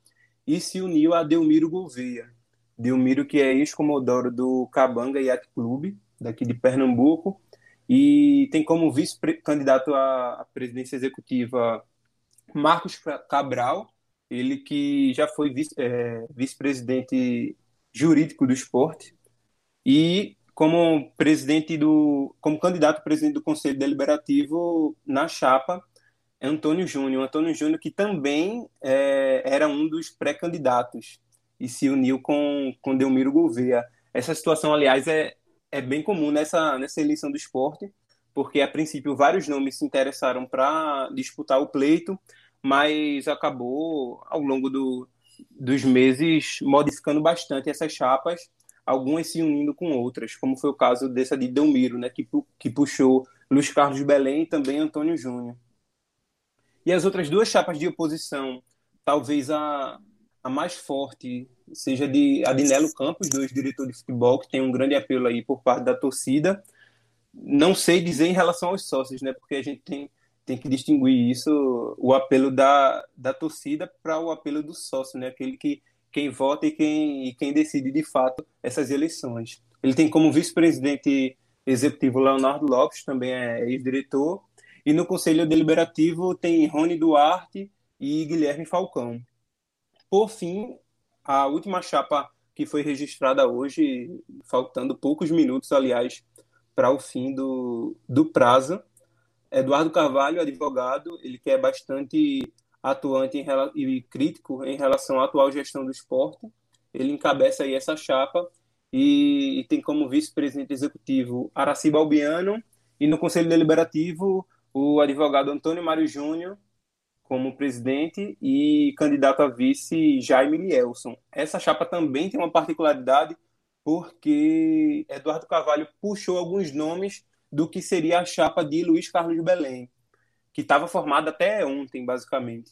e se uniu a Delmiro Gouveia. Delmiro, que é ex-comodoro do Cabanga Yacht Clube, daqui de Pernambuco, e tem como vice-candidato à presidência executiva Marcos Cabral, ele que já foi é, vice-presidente jurídico do esporte, e como presidente do, como candidato a presidente do Conselho Deliberativo na chapa Antônio Júnior. Antônio Júnior que também é, era um dos pré-candidatos e se uniu com, com Delmiro Gouveia. Essa situação, aliás, é, é bem comum nessa, nessa eleição do esporte, porque a princípio vários nomes se interessaram para disputar o pleito, mas acabou ao longo do, dos meses modificando bastante essas chapas algumas se unindo com outras, como foi o caso dessa de Delmiro, né, que, que puxou Luiz Carlos Belém e também Antônio Júnior. E as outras duas chapas de oposição, talvez a, a mais forte seja de Adinelo Campos, do diretor de futebol, que tem um grande apelo aí por parte da torcida. Não sei dizer em relação aos sócios, né, porque a gente tem, tem que distinguir isso, o apelo da, da torcida para o apelo do sócio, né, aquele que quem vota e quem, e quem decide de fato essas eleições. Ele tem como vice-presidente executivo Leonardo Lopes, também é ex-diretor, e no Conselho Deliberativo tem Rony Duarte e Guilherme Falcão. Por fim, a última chapa que foi registrada hoje, faltando poucos minutos, aliás, para o fim do, do prazo. Eduardo Carvalho, advogado, ele que é bastante atuante em, e crítico em relação à atual gestão do esporte. Ele encabeça aí essa chapa e, e tem como vice-presidente executivo Araci Balbiano e no Conselho Deliberativo o advogado Antônio Mário Júnior como presidente e candidato a vice Jaime Lielson. Essa chapa também tem uma particularidade porque Eduardo Carvalho puxou alguns nomes do que seria a chapa de Luiz Carlos Belém, que estava formada até ontem, basicamente.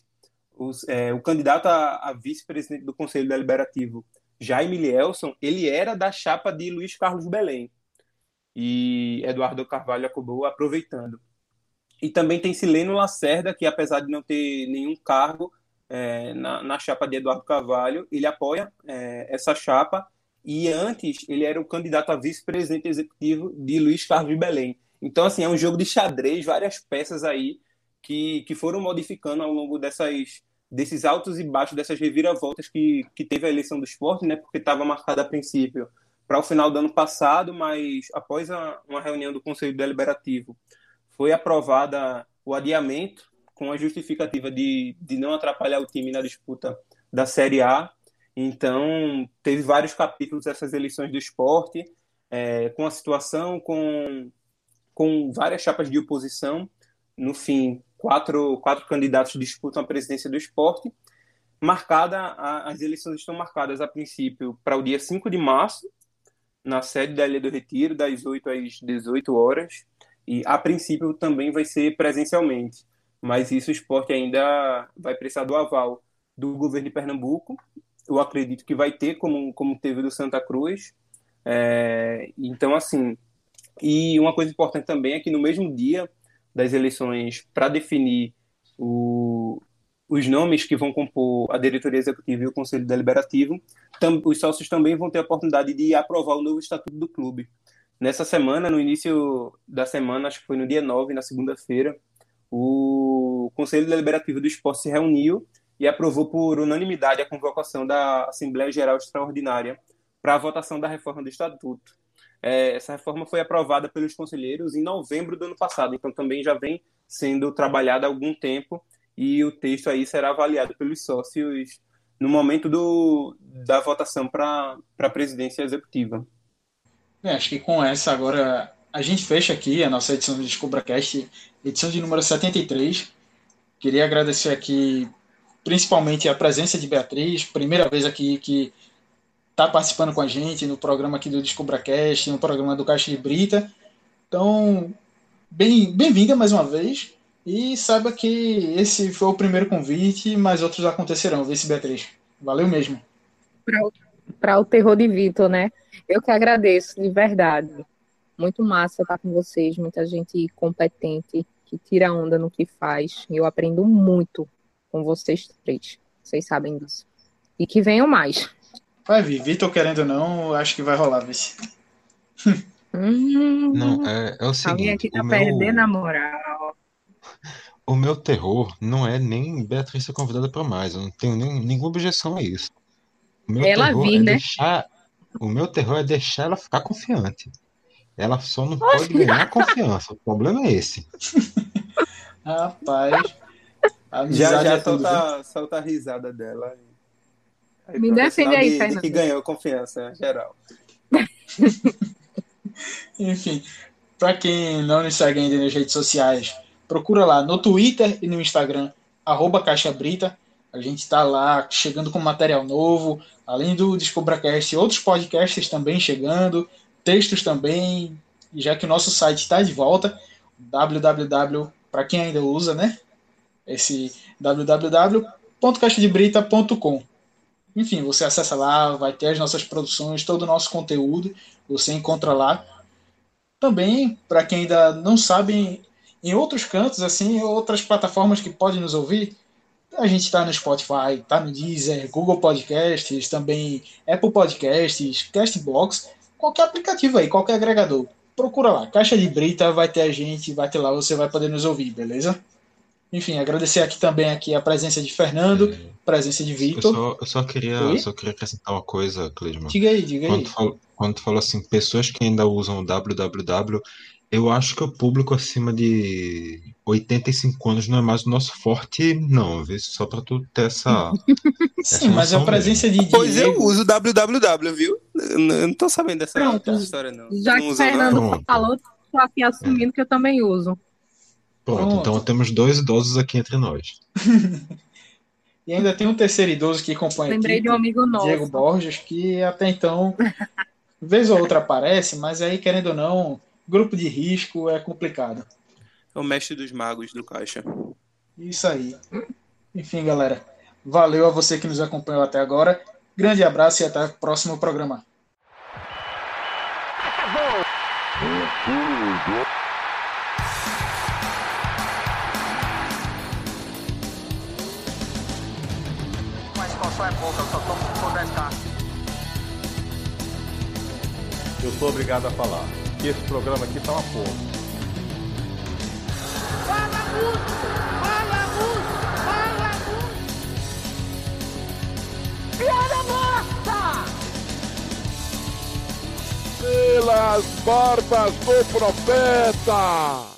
Os, é, o candidato a, a vice-presidente do Conselho Deliberativo, Jaime Lielson, ele era da chapa de Luiz Carlos Belém. E Eduardo Carvalho acabou aproveitando. E também tem Sileno Lacerda, que apesar de não ter nenhum cargo é, na, na, chapa de Eduardo Carvalho, ele apoia é, essa chapa. E antes ele era o candidato a vice-presidente executivo de Luiz Carlos Belém. Então, assim, é um jogo de xadrez, várias peças aí que, que foram modificando ao longo dessas, desses altos e baixos, dessas reviravoltas que, que teve a eleição do esporte, né? Porque estava marcada a princípio para o final do ano passado, mas após a, uma reunião do Conselho Deliberativo foi aprovada o adiamento com a justificativa de, de não atrapalhar o time na disputa da Série A. Então, teve vários capítulos dessas eleições do esporte, é, com a situação, com, com várias chapas de oposição. No fim, quatro, quatro candidatos disputam a presidência do esporte. Marcada, a, as eleições estão marcadas, a princípio, para o dia 5 de março, na sede da Ilha do Retiro, das 8 às 18 horas. E a princípio também vai ser presencialmente, mas isso o esporte ainda vai precisar do aval do governo de Pernambuco. Eu acredito que vai ter, como, como teve do Santa Cruz. É, então, assim, e uma coisa importante também é que no mesmo dia das eleições, para definir o, os nomes que vão compor a diretoria executiva e o conselho deliberativo, tam, os sócios também vão ter a oportunidade de aprovar o novo estatuto do clube. Nessa semana, no início da semana, acho que foi no dia 9, na segunda-feira, o Conselho Deliberativo do Esporte se reuniu e aprovou por unanimidade a convocação da Assembleia Geral Extraordinária para a votação da reforma do Estatuto. É, essa reforma foi aprovada pelos conselheiros em novembro do ano passado, então também já vem sendo trabalhada há algum tempo e o texto aí será avaliado pelos sócios no momento do, da votação para a presidência executiva. É, acho que com essa agora a gente fecha aqui a nossa edição do DescubraCast, edição de número 73. Queria agradecer aqui principalmente a presença de Beatriz, primeira vez aqui que está participando com a gente no programa aqui do DescubraCast, no programa do Caixa de Brita. Então, bem-vinda bem mais uma vez e saiba que esse foi o primeiro convite, mas outros acontecerão, vice Beatriz. Valeu mesmo. Para o terror de Vitor, né? Eu que agradeço, de verdade. Muito massa estar com vocês, muita gente competente, que tira onda no que faz. Eu aprendo muito com vocês três. Vocês sabem disso. E que venham mais. Vai vir. Vitor querendo ou não, acho que vai rolar, vice. Hum, não, é, é o seguinte. Alguém aqui tá perdendo meu... a moral. O meu terror não é nem Beatriz ser convidada para mais. Eu não tenho nem, nenhuma objeção a isso. O meu Ela terror vir, é né? deixar o meu terror é deixar ela ficar confiante. Ela só não pode ganhar confiança. O problema é esse. Rapaz. Já, já é tudo, solta, solta a risada dela. Me defende aí, Fernando. que ganhou confiança geral. Enfim, para quem não nos segue ainda nas redes sociais, procura lá no Twitter e no Instagram, arroba Caixa Brita. A gente está lá chegando com material novo, além do DescobraCast, outros podcasts também chegando, textos também, já que o nosso site está de volta, www, para quem ainda usa, né? Esse www.caixadebrita.com. Enfim, você acessa lá, vai ter as nossas produções, todo o nosso conteúdo, você encontra lá. Também, para quem ainda não sabe, em outros cantos, assim, outras plataformas que podem nos ouvir, a gente está no Spotify, está no Deezer, Google Podcasts, também Apple Podcasts, Castbox, qualquer aplicativo aí, qualquer agregador. Procura lá, Caixa de Brita, vai ter a gente, vai ter lá, você vai poder nos ouvir, beleza? Enfim, agradecer aqui também aqui a presença de Fernando, É. presença de Eu Vitor. só, eu só queria, Oi? só queria acrescentar uma coisa, Clisman. Diga aí, diga aí. Quando tu, falou, quando tu falou assim, pessoas que ainda usam o www, eu acho que o público acima de 85 anos não é mais o nosso forte, não, viu? Só pra tu ter essa. Sim, mas a presença de Pois eu Diego. uso www, viu? Eu não eu não tô sabendo dessa, Pronto. história, não. Já não que o não? Fernando Pronto. falou, tô aqui assumindo que eu também uso. Pronto, Pronto. então temos dois idosos aqui entre nós. E ainda tem um terceiro idoso que acompanha Lembrei aqui, de um amigo nosso. Diego Borges, que até então, vez ou outra aparece, mas aí, querendo ou não, grupo de risco é complicado. É o mestre dos magos do caixa. Isso aí. Enfim, galera. Valeu a você que nos acompanhou até agora. Grande abraço e até o próximo programa. Eu sou obrigado a falar que esse programa aqui tá uma porra. Fala muito! Fala muito! Fala muito! Piada morta! Pelas barbas do profeta!